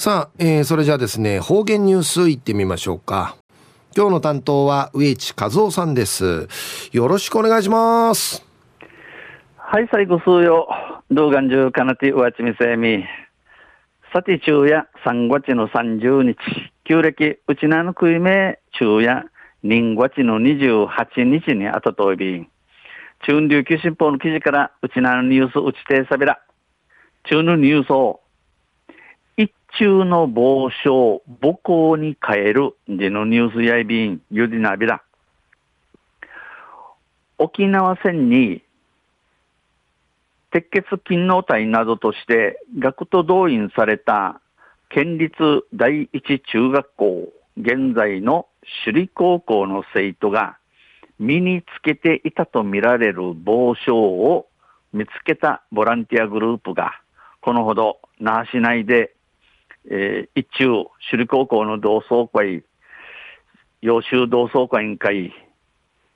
さあ、えー、それじゃあですね、方言ニュースいってみましょうか。今日の担当は植地和夫さんです。よろしくお願いします。はい、最後数よ。動画中かなてうわちみせみ。さて中夜3月の30日、旧暦うちなのくいめ中夜人月の28日にあたといび。中琉球新報の記事からうちなのニュースうちてさびら。中のニュースを中の暴将、母校に変える、でのニュースやいびん、ゆりなびら。沖縄戦に、鉄血勤労隊などとして学徒動員された県立第一中学校、現在の首里高校の生徒が身につけていたとみられる帽子を見つけたボランティアグループが、このほど那覇市内でえー、一中、首里高校の同窓会、洋州同窓会委員会、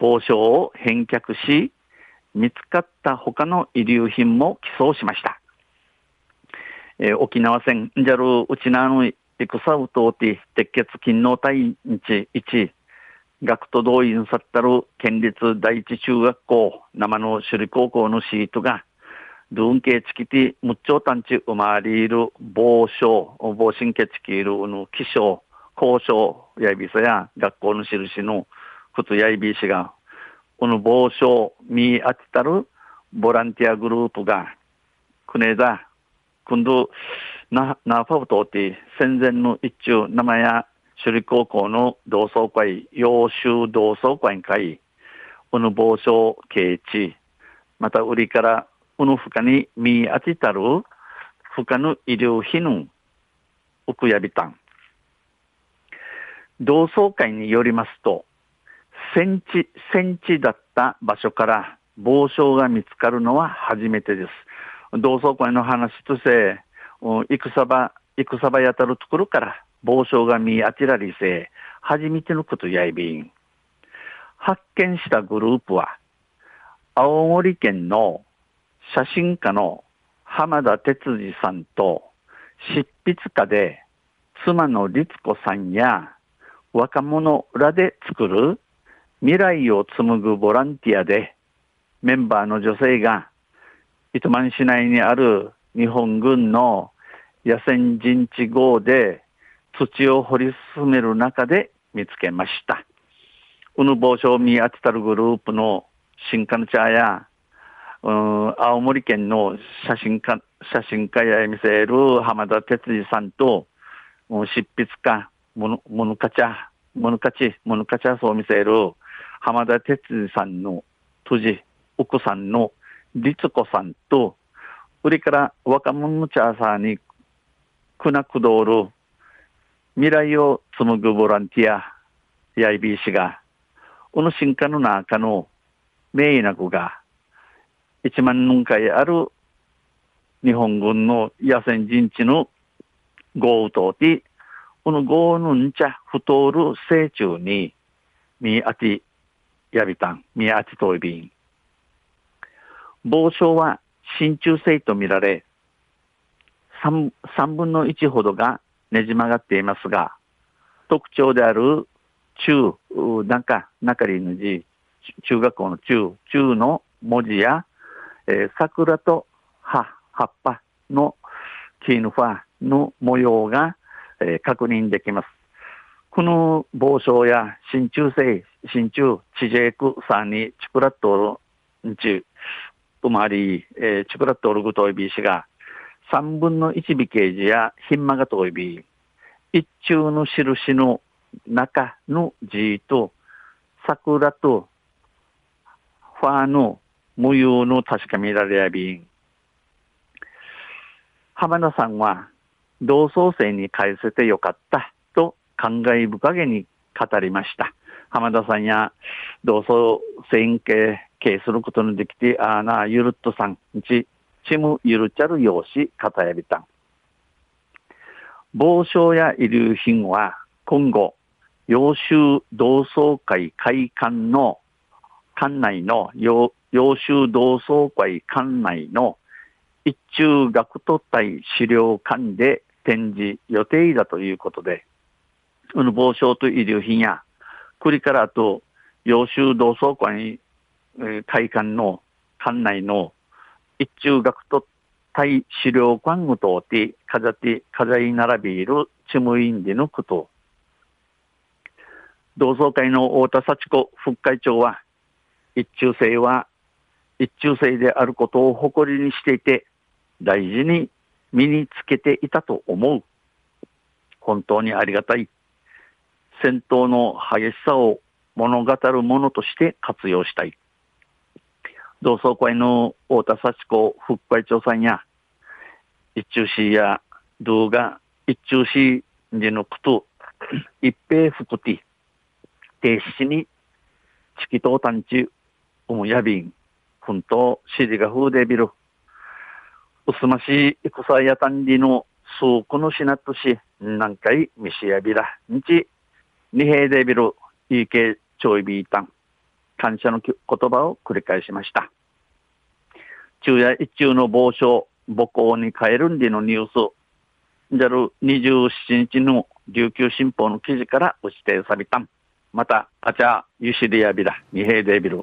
傍聴を返却し、見つかった他の遺留品も寄贈しました。えー、沖縄戦、ジャル、うちなの戦うとうて、鉄血勤労隊日1、学徒動員さったる県立第一中学校、生の首里高校のシートが、ドゥンケチキティ、ムッチョタンチウマリール、防症、防神経チキールの気象、交渉やいびさや学校の印の靴やいびしが、この防症見当てたるボランティアグループが、くねだ、今度、な、なファウトって戦前の一中生や首里高校の同窓会、洋州同窓会会、この防症経地、また売りからこの負荷に見当てたる負荷の医療費の奥やびたん。同窓会によりますと、戦地、戦地だった場所から傍聴が見つかるのは初めてです。同窓会の話として、戦場、戦場やたるところから傍聴が見当てられせ、初めてのことやいびん。発見したグループは、青森県の写真家の浜田哲司さんと執筆家で妻の律子さんや若者らで作る未来を紡ぐボランティアでメンバーの女性が糸満市内にある日本軍の野戦陣地号で土を掘り進める中で見つけました。うぬ帽子を見当てたるグループの新刊茶や青森県の写真家、写真家や見せる浜田哲司さんと、執筆家、もの、もぬかちゃ、もぬかち、もぬかちゃそう見せる浜田哲司さんの辻、奥さんの律子さんと、売りから若者のチャーサーに、くなくどる未来を紡ぐボランティア、やいびいしが、この進化の中の名医な子が、1万人回ある日本軍の野戦陣地の豪雨とて、この豪雨のんちゃ太る成虫に、みあてやびたん、みあてといびん。防症は真鍮製とみられ、3, 3分の1ほどがねじ曲がっていますが、特徴である中、中、中りぬじ、中学校の中、中の文字やえー、桜と葉、葉っぱのキーヌファの模様が、えー、確認できます。この帽子や真鍮製、真鍮、地ジェイクさんにチクラットルんち、うまり、えー、チクラットルグトイビー氏が、三分の一尾刑事やヒンマガトイビー、一中の印の中の字と、桜とファーの無用の確かめられやびん。浜田さんは、同窓生に返せてよかったと感慨深げに語りました。浜田さんや同窓生系系することのできて、あーな、ゆるっとさん、ち、ちむゆるちゃるようし、語やびたん。傍聴や遺留品は今後、洋州同窓会会館の館内の洋州同窓会館内の一中学徒隊資料館で展示予定だということで、この防傷と遺留品や、栗からと、洋州同窓会、会館の館内の一中学と対資料館ごとて、かざて、かざい並びいるチムインでのこと。同窓会の太田幸子副会長は、一中生は一中生であることを誇りにしていて、大事に身につけていたと思う。本当にありがたい。戦闘の激しさを物語るものとして活用したい。同窓会の太田幸子副会長さんや、一中市や動画、一中市でのこと、一平福テ停止に、チキトータンチ、ウムヤビン、ふんと、指示が風でビル、うすまし、戦やたんりの、数個のしなとし、何回、みしやびら、んち、二平でビル、いいけ、ちょいびいたん、感謝のき言葉を繰り返しました。昼夜一中の暴書、母校に変えるんでのニュース、じゃる27日の琉球新報の記事から打ち定されたん。また、あちゃ、ゆしりやびら、二平でビル。